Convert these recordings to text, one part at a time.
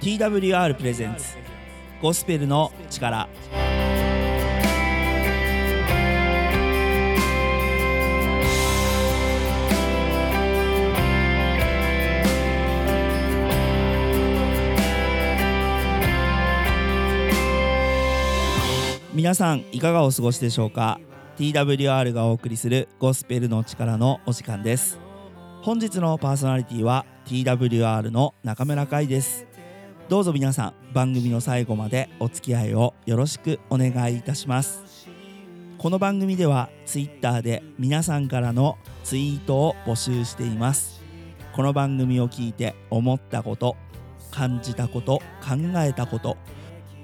TWR プレゼンツゴスペルの力。皆さんいかがお過ごしでしょうか？TWR がお送りするゴスペルの力のお時間です。本日のパーソナリティは TWR の中村海です。どうぞ皆さん番組の最後までお付き合いをよろしくお願いいたします。この番組では Twitter で皆さんからのツイートを募集しています。この番組を聞いて思ったこと感じたこと考えたこと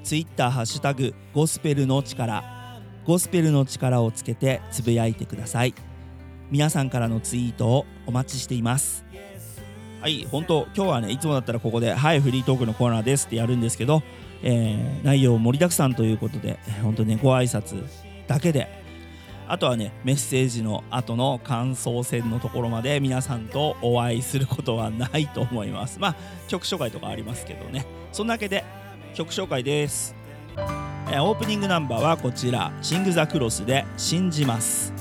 ツイッターハッシュタグゴスペルの力ゴスペルの力をつけてつぶやいてください。皆さんからのツイートをお待ちしています。はい本当今日はねいつもだったらここで「はいフリートークのコーナーです」ってやるんですけど、えー、内容盛りだくさんということで本当ねご挨拶だけであとはねメッセージの後の感想戦のところまで皆さんとお会いすることはないと思います。まあ曲紹介とかありますけどね。そんなわけで曲紹介です、えー、オープニングナンバーはこちら「シング・ザ・クロス」で「信じます」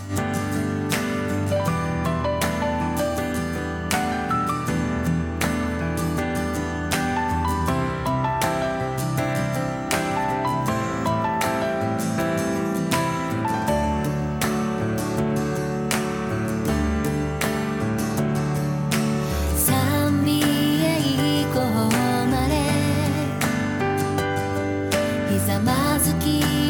ざまずき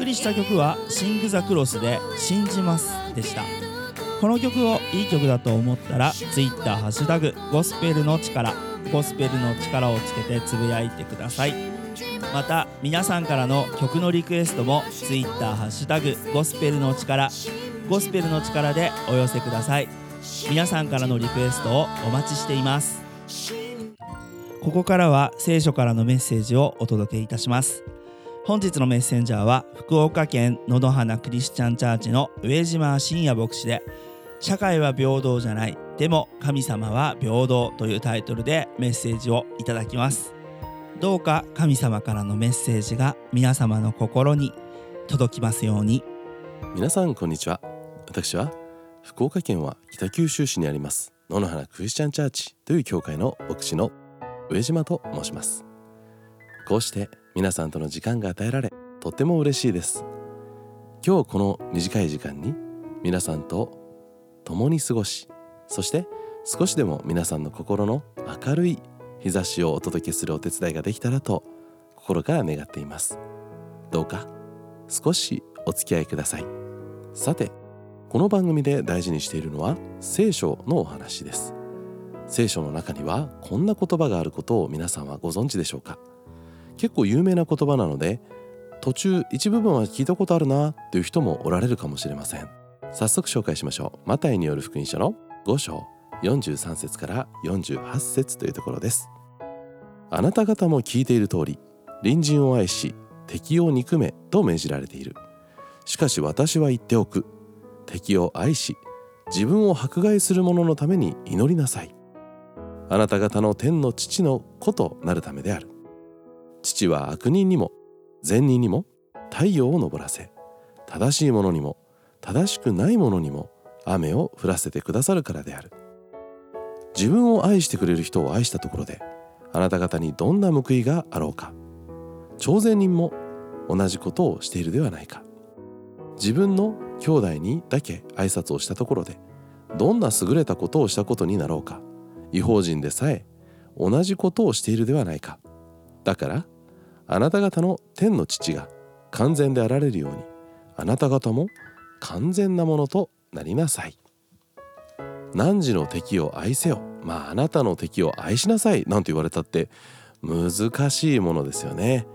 送りした曲はシング・ザ・クロスで「信じます」でした。この曲をいい曲だと思ったら Twitter ハッタグゴスペルの力ゴスペルの力をつけてつぶやいてください。また皆さんからの曲のリクエストも Twitter ハッタグゴスペルの力ゴスペルの力でお寄せください。皆さんからのリクエストをお待ちしています。ここからは聖書からのメッセージをお届けいたします。本日のメッセンジャーは福岡県野々花クリスチャンチャーチの上島信也牧師で社会は平等じゃない。でも神様は平等というタイトルでメッセージをいただきます。どうか神様からのメッセージが皆様の心に届きますように。皆さんこんにちは。私は福岡県は北九州市にあります。野々花クリスチャンチャーチという教会の牧師の上島と申します。こうして皆さんとの時間が与えられとても嬉しいです。今日この短い時間に皆さんと共に過ごしそして少しでも皆さんの心の明るい日差しをお届けするお手伝いができたらと心から願っています。どうか少しお付き合いください。さてこの番組で大事にしているのは聖書のお話です。聖書の中にはこんな言葉があることを皆さんはご存知でしょうか？結構有名な言葉なので途中一部分は聞いたことあるなという人もおられるかもしれません。早速紹介しましょう。マタイによる福音書の5章43節から48節というところです。あなた方も聞いている通り隣人を愛し敵を憎めと命じられている。しかし私は言っておく。敵を愛し自分を迫害する者のために祈りなさい。あなた方の天の父の子となるためである。父は悪人にも善人にも太陽を昇らせ正しい者にも正しくない者にも雨を降らせてくださるからである。自分を愛してくれる人を愛したところであなた方にどんな報いがあろうか。朝鮮人も同じことをしているではないか。自分の兄弟にだけ挨拶をしたところでどんな優れたことをしたことになろうか。違法人でさえ同じことをしているではないか。だからあなた方の天の父が完全であられるようにあなた方も完全なものとなりなさい。汝の敵を愛せよ。まああなたの敵を愛しなさい。なんて言われたって難しいものですよね。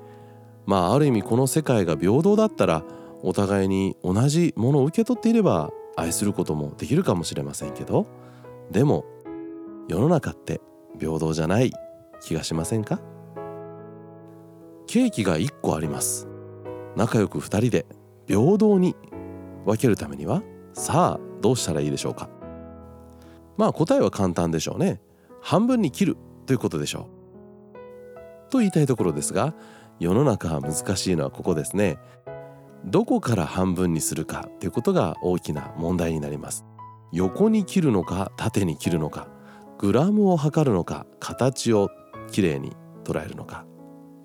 まあある意味この世界が平等だったらお互いに同じものを受け取っていれば愛することもできるかもしれませんけど。でも世の中って平等じゃない気がしませんか？ケーキが1個あります。仲良く2人で平等に分けるためにはさあどうしたらいいでしょうか。まあ答えは簡単でしょうね。半分に切るということでしょう。と言いたいところですが世の中は難しいのはここですね。どこから半分にするかということが大きな問題になります。横に切るのか縦に切るのかグラムを測るのか形をきれいに捉えるのか。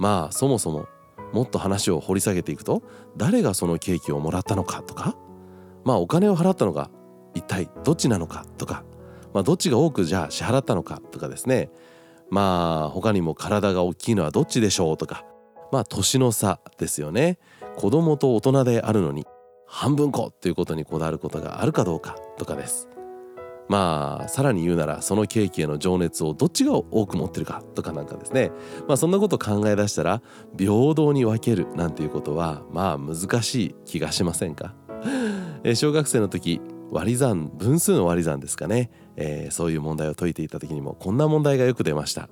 まあそもそももっと話を掘り下げていくと誰がそのケーキをもらったのかとかまあお金を払ったのが一体どっちなのかとかまあ、どっちが多くじゃあ支払ったのかとかですね。まあ他にも体が大きいのはどっちでしょうとかまあ年の差ですよね。子供と大人であるのに半分こっていうことにこだわることがあるかどうかとかです。まあさらに言うならそのケーキへの情熱をどっちが多く持ってるかとかなんかですね。まあそんなこと考え出したら平等に分けるなんていうことはまあ難しい気がしませんか？え小学生の時割り算分数の割り算ですかね、えー、そういう問題を解いていた時にもこんな問題がよく出ました。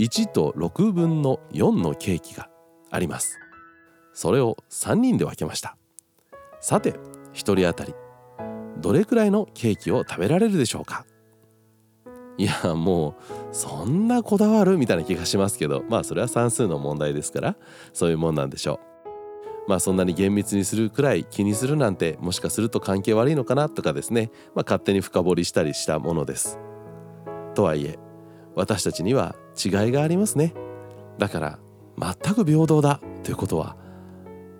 1と6分の4のケーキがあります。それを3人で分けました。さて1人当たり。どれくらいのケーキを食べられるでしょうか？いやもうそんなこだわるみたいな気がしますけどまあそれは算数の問題ですからそういうもんなんでしょうまあそんなに厳密にするくらい気にするなんてもしかすると関係悪いのかなとかですね、まあ、勝手に深掘りしたりしたものです。とはいえ私たちには違いがありますね。だから全く平等だということは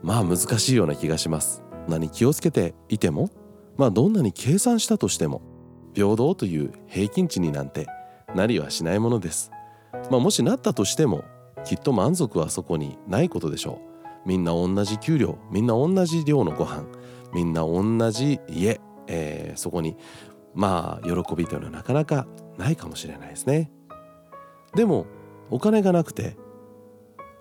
まあ難しいような気がします。何気をつけていてもまあどんなに計算したとしても平等という平均値になんてなりはしないものです。まあ、もしなったとしてもきっと満足はそこにないことでしょう。みんな同じ給料みんな同じ量のご飯みんな同じ家、えー、そこにまあ喜びというのはなかなかないかもしれないですねでもお金がなくて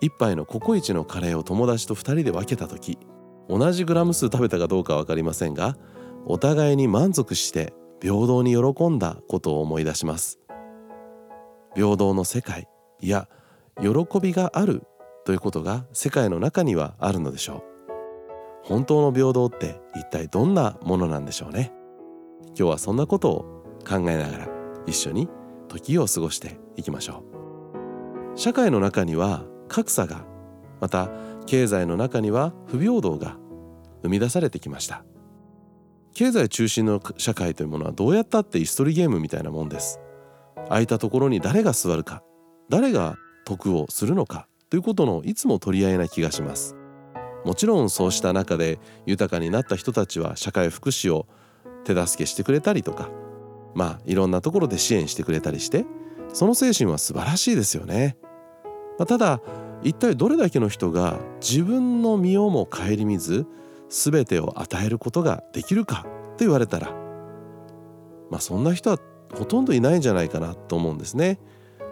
一杯のココイチのカレーを友達と2人で分けた時同じグラム数食べたかどうかは分かりませんがお互いに満足して平等に喜んだことを思い出します。平等の世界いや喜びがあるということが世界の中にはあるのでしょう。本当の平等って一体どんなものなんでしょうね。今日はそんなことを考えながら一緒に時を過ごしていきましょう。社会の中には格差がまた経済の中には不平等が生み出されてきました。経済中心の社会というものはどうやったって椅子取りゲームみたいなもんです。空いたところに誰が座るか誰が得をするのかということのいつも取り合いな気がします。もちろんそうした中で豊かになった人たちは社会福祉を手助けしてくれたりとかまあいろんなところで支援してくれたりしてその精神は素晴らしいですよね、まあ、ただ一体どれだけの人が自分の身をも顧みず全てを与えることができるかと言われたらまあそんな人はほとんどいないんじゃないかなと思うんですね。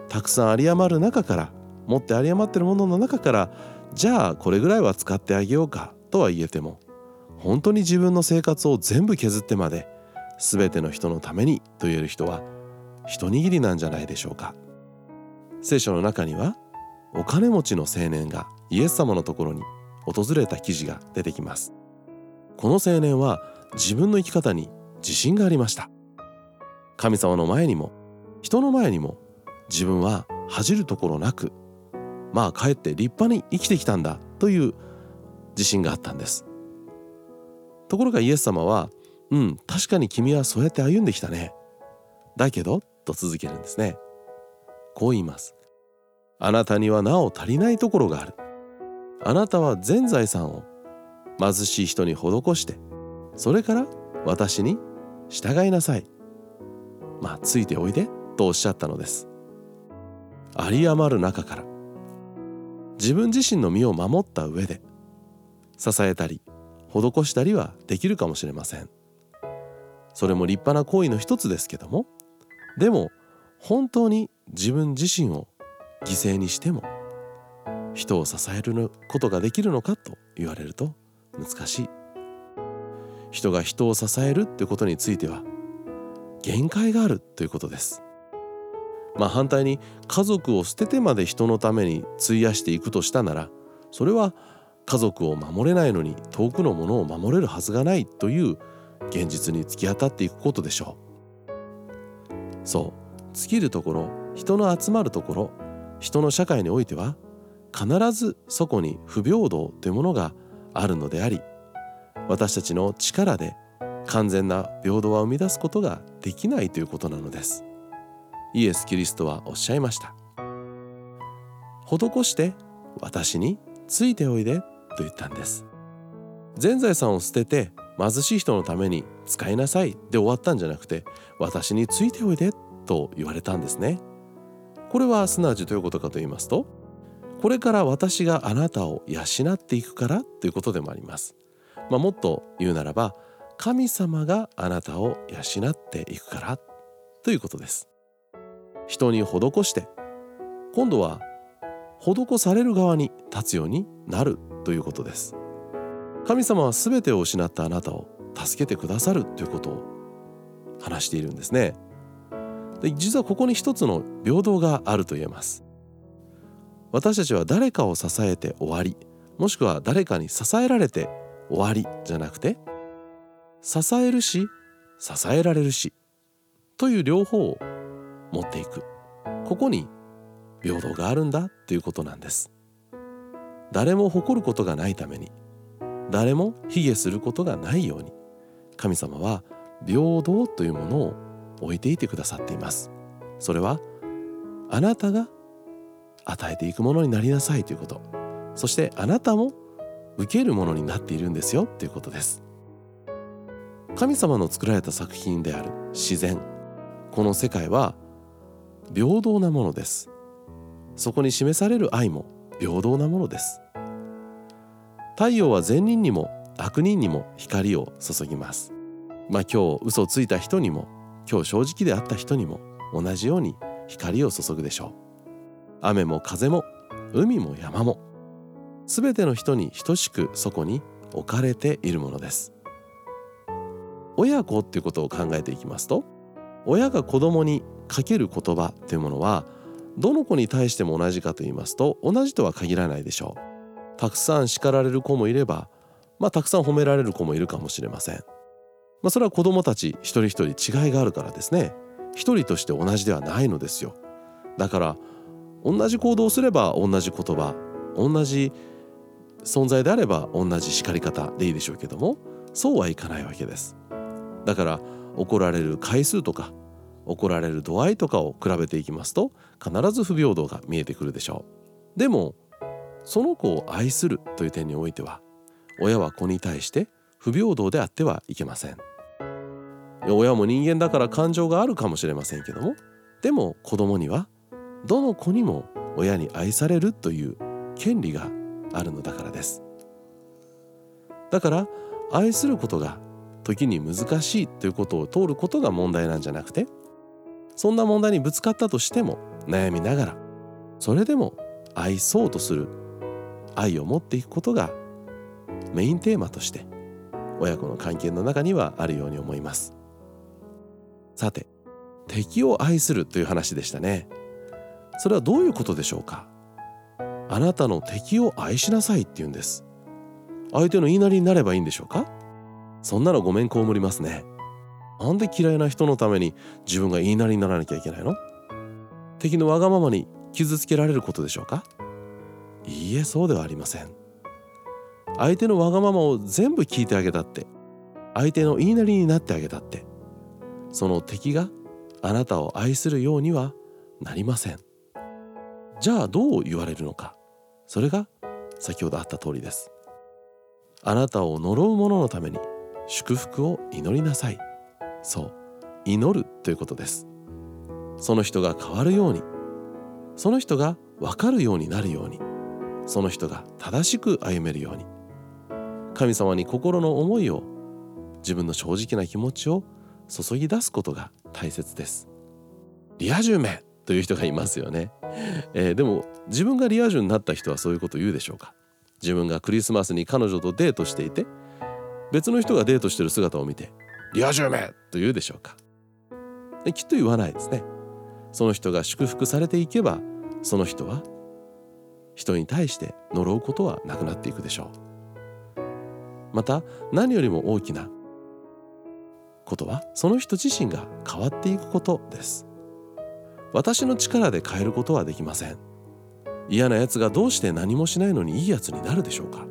たくさん有り余る中から持って有り余ってるものの中からじゃあこれぐらいは使ってあげようかとは言えても本当に自分の生活を全部削ってまで全ての人のためにと言える人は一握りなんじゃないでしょうか。聖書の中にはお金持ちの青年がイエス様のところに訪れた記事が出てきます。この青年は自分の生き方に自信がありました。神様の前にも人の前にも自分は恥じるところなくまあかえって立派に生きてきたんだという自信があったんです。ところがイエス様は「うん確かに君はそうやって歩んできたね」だけどと続けるんですね。こう言います。あなたにはなお足りないところがある。あなたは全財産を貧しい人に施してそれから私に従いなさい。まあついておいでとおっしゃったのです。有り余る中から自分自身の身を守った上で支えたり施したりはできるかもしれません。それも立派な行為の一つですけどもでも本当に自分自身を犠牲にしても人を支えることができるのかと言われると難しい。人が人を支えるってことについては限界があるということです。まあ反対に家族を捨ててまで人のために費やしていくとしたならそれは家族を守れないのに遠くのものを守れるはずがないという現実に突き当たっていくことでしょう。そう。尽きるところ人の集まるところ人の社会においては必ずそこに不平等というものがあるのであり私たちの力で完全な平等は生み出すことができないということなのです。イエス・キリストはおっしゃいました。施して私についておいでと言ったんです。全財産を捨てて貧しい人のために使いなさいで終わったんじゃなくて私についておいでと言われたんですね。これはすなわちどういうことかと言いますとこれから私があなたを養っていくからということでもあります、まあ、もっと言うならば神様があなたを養っていくからということです。人に施して今度は施される側に立つようになるということです。神様は全てを失ったあなたを助けてくださるということを話しているんですね。で実はここに一つの平等があると言えます。私たちは誰かを支えて終わりもしくは誰かに支えられて終わりじゃなくて支えるし支えられるしという両方を持っていく。ここに平等があるんだということなんです。誰も誇ることがないために誰も卑下することがないように神様は平等というものを置いていてくださっています。それはあなたが与えていくものになりなさいということ。そしてあなたも受けるものになっているんですよ。ということです。神様の作られた作品である自然。この世界は平等なものです。そこに示される愛も平等なものです。太陽は善人にも悪人にも光を注ぎます。まあ今日嘘をついた人にも今日正直であった人にも同じように光を注ぐでしょう。雨も風も海も山も全ての人に等しくそこに置かれているものです親子っていうことを考えていきますと親が子供にかける言葉というものはどの子に対しても同じかと言いますと同じとは限らないでしょうたくさん叱られる子もいれば、まあ、たくさん褒められる子もいるかもしれません。まあ、それは子どもたち一人一人違いがあるからですね一人として同じではないのですよ。だから同じ行動をすれば同じ言葉同じ存在であれば同じ叱り方でいいでしょうけどもそうはいかないわけです。だから怒られる回数とか怒られる度合いとかを比べていきますと必ず不平等が見えてくるでしょう。でもその子を愛するという点においては親は子に対して不平等であってはいけません親も人間だから感情があるかもしれませんけどもでも子供にはどの子にも親に愛されるという権利があるのだからです。だから愛することが時に難しいということを通ることが問題なんじゃなくてそんな問題にぶつかったとしても悩みながらそれでも愛そうとする愛を持っていくことがメインテーマとして親子の関係の中にはあるように思います。さて敵を愛するという話でしたね。それはどういうことでしょうか？あなたの敵を愛しなさいって言うんです。相手の言いなりになればいいんでしょうか？そんなのごめん被りますね。なんで嫌いな人のために自分が言いなりにならなきゃいけないの？敵のわがままに傷つけられることでしょうか？いいえそうではありません。相手のわがままを全部聞いてあげたって相手の言いなりになってあげたってその敵があなたを愛するようにはなりません。じゃあどう言われるのか。それが先ほどあった通りです。あなたを呪う者のために祝福を祈りなさい。そう祈るということです。その人が変わるように。その人が分かるようになるように。その人が正しく歩めるように。神様に心の思いを自分の正直な気持ちを注ぎ出すことが大切です。リア充めという人がいますよね、えー、でも自分がリア充になった人はそういうこと言うでしょうか？自分がクリスマスに彼女とデートしていて別の人がデートしてる姿を見てリア充めと言うでしょうか？きっと言わないですね。その人が祝福されていけばその人は人に対して呪うことはなくなっていくでしょう。また何よりも大きなことはその人自身が変わっていくことです。私の力で変えることはできません。嫌な奴がどうして何もしないのにいい奴になるでしょうか。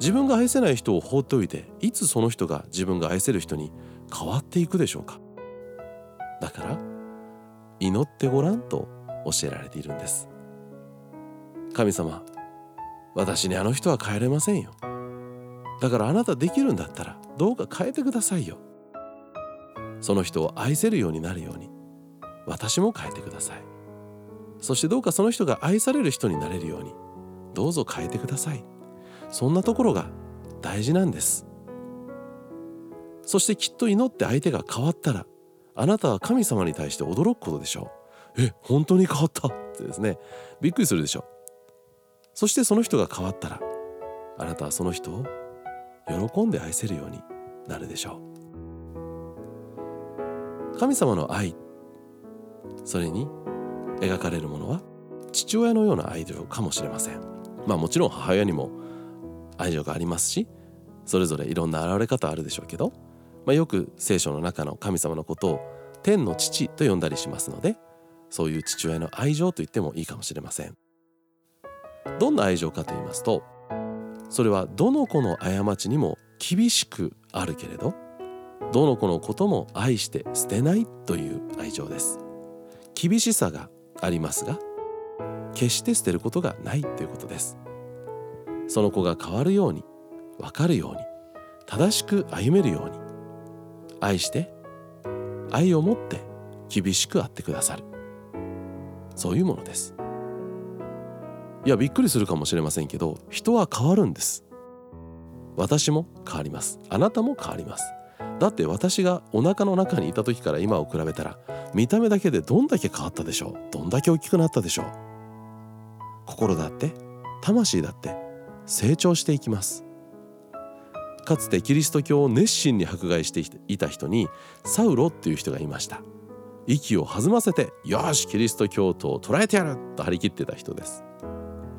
自分が愛せない人を放っておいていつその人が自分が愛せる人に変わっていくでしょうか。だから祈ってごらんと教えられているんです。神様私にあの人は変えれませんよ。だからあなたできるんだったらどうか変えてくださいよ。その人を愛せるようになるように。私も変えてください。そしてどうかその人が愛される人になれるようにどうぞ変えてください。そんなところが大事なんです。そしてきっと祈って相手が変わったらあなたは神様に対して驚くことでしょう。え本当に変わった？ってですね。びっくりするでしょう。そしてその人が変わったらあなたはその人を喜んで愛せるようになるでしょう。神様の愛それに描かれるものは父親のような愛情かもしれません。まあもちろん母親にも愛情がありますしそれぞれいろんな現れ方あるでしょうけど、まあ、よく聖書の中の神様のことを天の父と呼んだりしますのでそういう父親の愛情と言ってもいいかもしれません。どんな愛情かと言いますとそれはどの子の過ちにも厳しくあるけれどどの子のことも愛して捨てないという愛情です。厳しさがありますが決して捨てることがないということです。その子が変わるように分かるように正しく歩めるように愛して愛を持って厳しくあってくださる。そういうものです。いやびっくりするかもしれませんけど人は変わるんです。私も変わります。あなたも変わります。だって私がお腹の中にいた時から今を比べたら見た目だけでどんだけ変わったでしょう。どんだけ大きくなったでしょう。心だって魂だって成長していきます。かつてキリスト教を熱心に迫害していた人にサウロっていう人がいました。息を弾ませてよしキリスト教徒を捕らえてやると張り切ってた人です。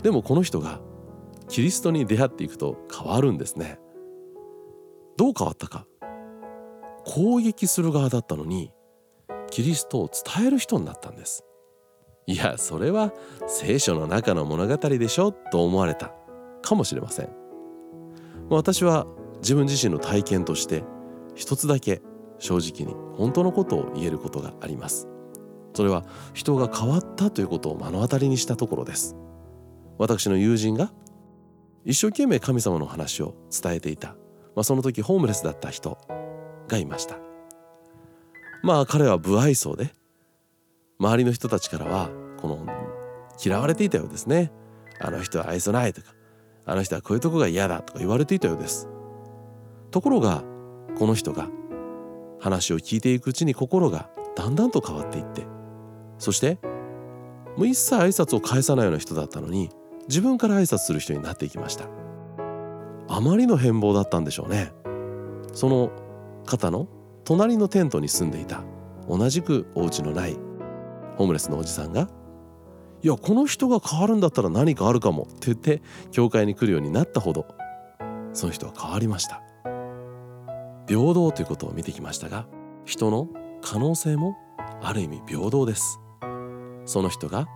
でもこの人がキリストに出会っていくと変わるんですね。どう変わったか。攻撃する側だったのにキリストを伝える人になったんです。いやそれは聖書の中の物語でしょと思われたかもしれません。私は自分自身の体験として一つだけ正直に本当のことを言えることがあります。それは人が変わったということを目の当たりにしたところです。私の友人が一生懸命神様の話を伝えていた、まあ、その時ホームレスだった人。がいました。まあ彼は不愛想で周りの人たちからはこの嫌われていたようですね。あの人は愛想ないとかあの人はこういうとこが嫌だとか言われていたようです。ところがこの人が話を聞いていくうちに心がだんだんと変わっていってそしてもう一切挨拶を返さないような人だったのに自分から挨拶する人になっていきました。あまりの変貌だったんでしょうね。その方の隣のテントに住んでいた。同じくお家のない。ホームレスのおじさんが「いやこの人が変わるんだったら何かあるかも」って言って教会に来るようになったほどその人は変わりました。平等ということを見てきましたが人の可能性もある意味平等です。その人が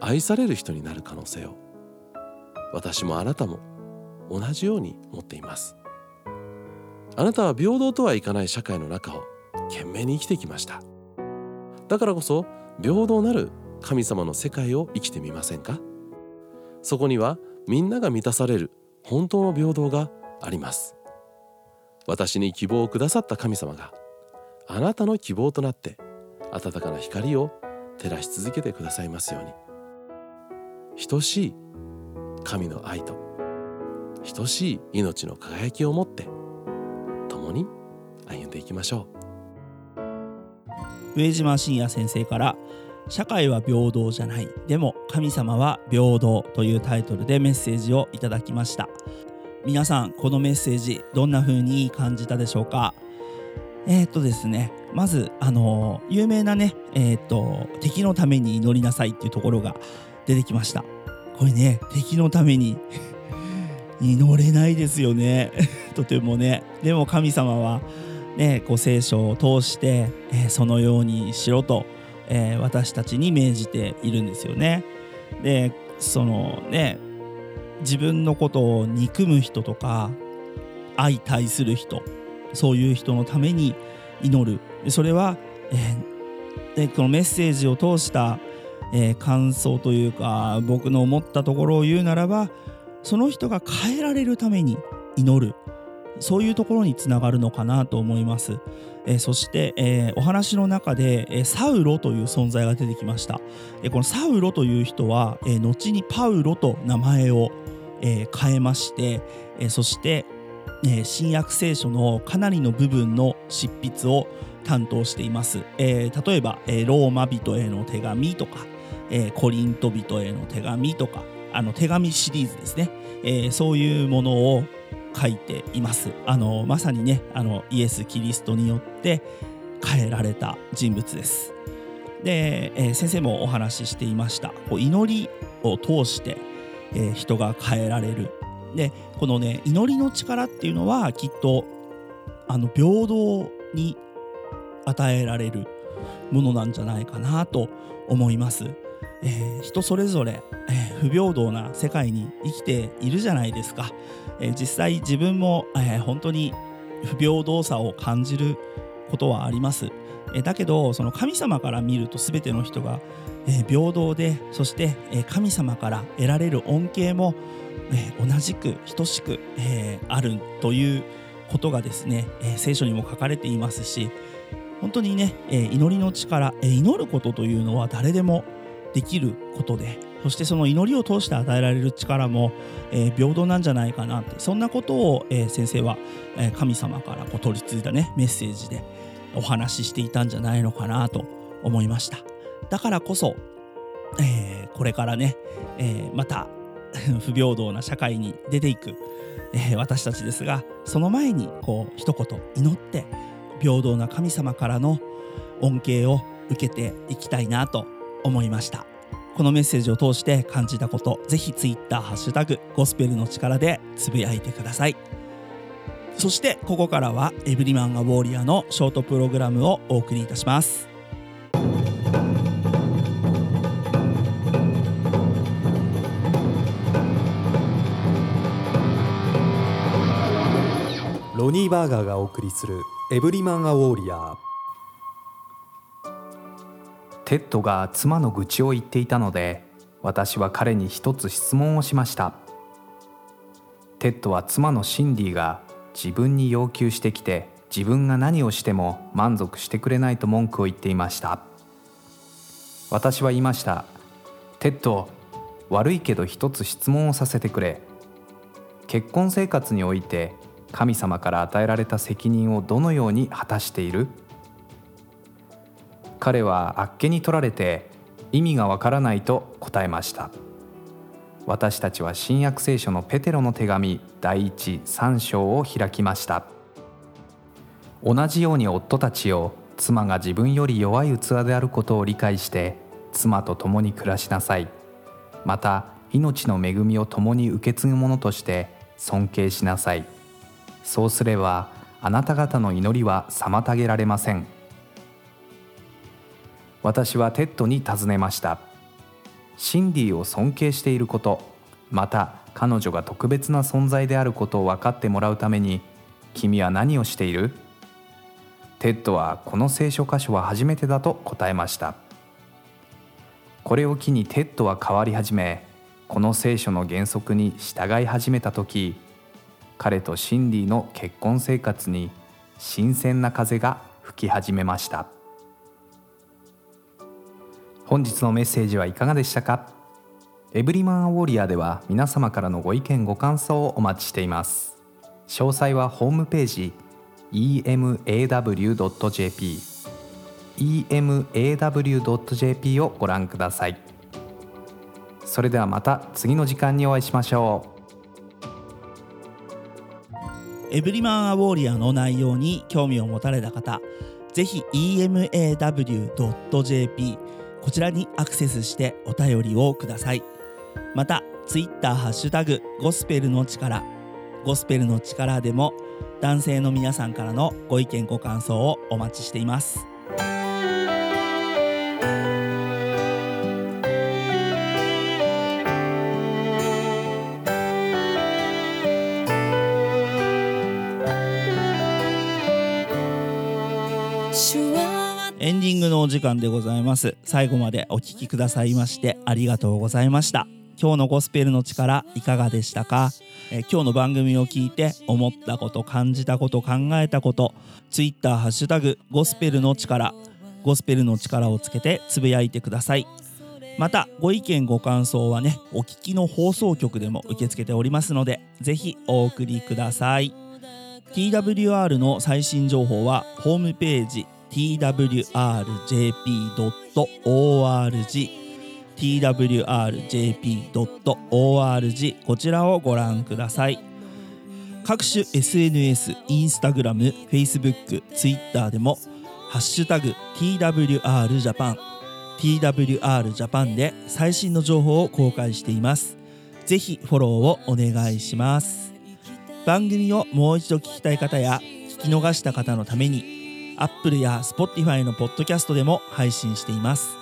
愛される人になる可能性を私もあなたも同じように持っています。あなたは平等とはいかない社会の中を懸命に生きてきました。だからこそ平等なる神様の世界を生きてみませんか？そこにはみんなが満たされる本当の平等があります。私に希望をくださった神様があなたの希望となって温かな光を照らし続けてくださいますように。等しい神の愛と等しい命の輝きを持ってに歩んでいきましょう。上島信也先生から「社会は平等じゃない。でも神様は平等」というタイトルでメッセージをいただきました。皆さんこのメッセージどんな風に感じたでしょうか？えー、っとですねまずあの有名なねえー、っと敵のために祈りなさいっていうところが出てきました。これね敵のために祈れないですよね。とてもね。でも神様はねこう聖書を通して、えー、そのようにしろと、えー、私たちに命じているんですよね。でそのね自分のことを憎む人とか相対する人そういう人のために祈る。それは、えー、でこのメッセージを通した、えー、感想というか僕の思ったところを言うならばその人が変えられるために祈るそういうところにつながるのかなと思います。えー、そして、えー、お話の中で、えー、サウロという存在が出てきました。えこのサウロという人は、え後にパウロと名前を、え変えまして、えそして、え新約聖書のかなりの部分の執筆を担当しています。え例えば、えローマ人への手紙とか、えコリント人への手紙とかあの手紙シリーズですね、えそういうものを書いています。あのまさにねあのイエス・キリストによって変えられた人物です。で、えー、先生もお話ししていました。こう祈りを通して、えー、人が変えられる。でこのね祈りの力っていうのはきっとあの平等に与えられるものなんじゃないかなと思います。えー、人それぞれ、え、不平等な世界に生きているじゃないですか。えー、実際自分も、え本当に不平等さを感じることはあります。えだけどその神様から見ると全ての人が、え平等でそして、え神様から得られる恩恵も、え同じく等しく、えあるということがですね、え聖書にも書かれていますし本当にね、え祈りの力、え祈ることというのは誰でもできることでそしてその祈りを通して与えられる力も、えー、平等なんじゃないかなって。そんなことを、えー、先生は、えー、神様からこう取り継いだねメッセージでお話ししていたんじゃないのかなと思いました。だからこそ、えこれからね、えまた 不平等な社会に出ていく、え私たちですがその前にこう一言祈って平等な神様からの恩恵を受けていきたいなと思いました。このメッセージを通して感じたことぜひ Twitter ハッシュタグゴスペルの力でつぶやいてください。そしてここからはエブリマンがウォーリアのショートプログラムをお送りいたします。ロニー・バーガーがお送りするエブリマン・ア・ウォーリア。ーテッドが妻の愚痴を言っていたので私は彼に一つ質問をしました。テッドは妻のシンディが自分に要求してきて自分が何をしても満足してくれないと文句を言っていました。私は言いました。テッド悪いけど一つ質問をさせてくれ。結婚生活において神様から与えられた責任をどのように果たしている？彼はあっけに取られて意味がわからないと答えました。私たちは新約聖書のペテロの手紙第一3章を開きました。同じように夫たちを妻が自分より弱い器であることを理解して妻と共に暮らしなさい。また命の恵みを共に受け継ぐ者として尊敬しなさい。そうすればあなた方の祈りは妨げられません。私はテッドに尋ねました。シンディを尊敬していることまた彼女が特別な存在であることを分かってもらうために君は何をしている？テッドはこの聖書箇所は初めてだと答えました。これを機にテッドは変わり始めこの聖書の原則に従い始めた時彼とシンディの結婚生活に新鮮な風が吹き始めました。本日のメッセージはいかがでしたか？エブリマンウォリアでは皆様からのご意見ご感想をお待ちしています。詳細はホームページ emaw.jp emaw.jp をご覧ください。それではまた次の時間にお会いしましょう。エブリマンアウォーリアの内容に興味を持たれた方ぜひ emaw.jp こちらにアクセスしてお便りをください。またツイッターハッシュタグゴスペルの力ゴスペルの力でも男性の皆さんからのご意見ご感想をお待ちしています。お時間でございます。最後までお聞きくださいましてありがとうございました。今日のゴスペルの力いかがでしたか？え今日の番組を聞いて思ったこと感じたこと考えたことツイッターハッシュタグゴスペルの力ゴスペルの力をつけてつぶやいてください。またご意見ご感想はねお聞きの放送局でも受け付けておりますのでぜひお送りください。TWR の最新情報はホームページ twrjp.org twrjp.org こちらをご覧ください。各種 SNS、インスタグラム、Facebook、Twitter でもハッシュタグ TWRJAPAN TWRJAPAN で最新の情報を公開しています。ぜひフォローをお願いします。番組をもう一度聞きたい方や聞き逃した方のために Apple や Spotify のポッドキャストでも配信しています。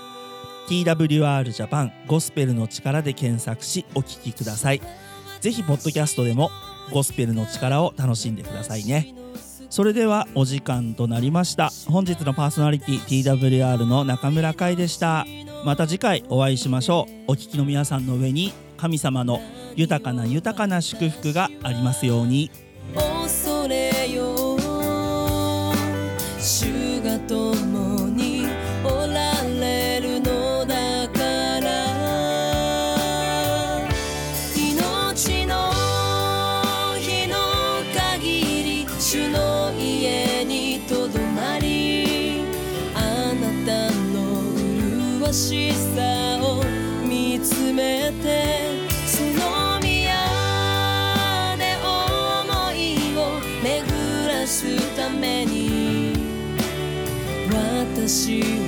TWR ジャパンゴスペルの力で検索しお聞きください。ぜひポッドキャストでもゴスペルの力を楽しんでくださいね。それではお時間となりました。本日のパーソナリティ TWR の中村海でした。また次回お会いしましょう。お聞きの皆さんの上に神様の豊かな豊かな祝福がありますように。私は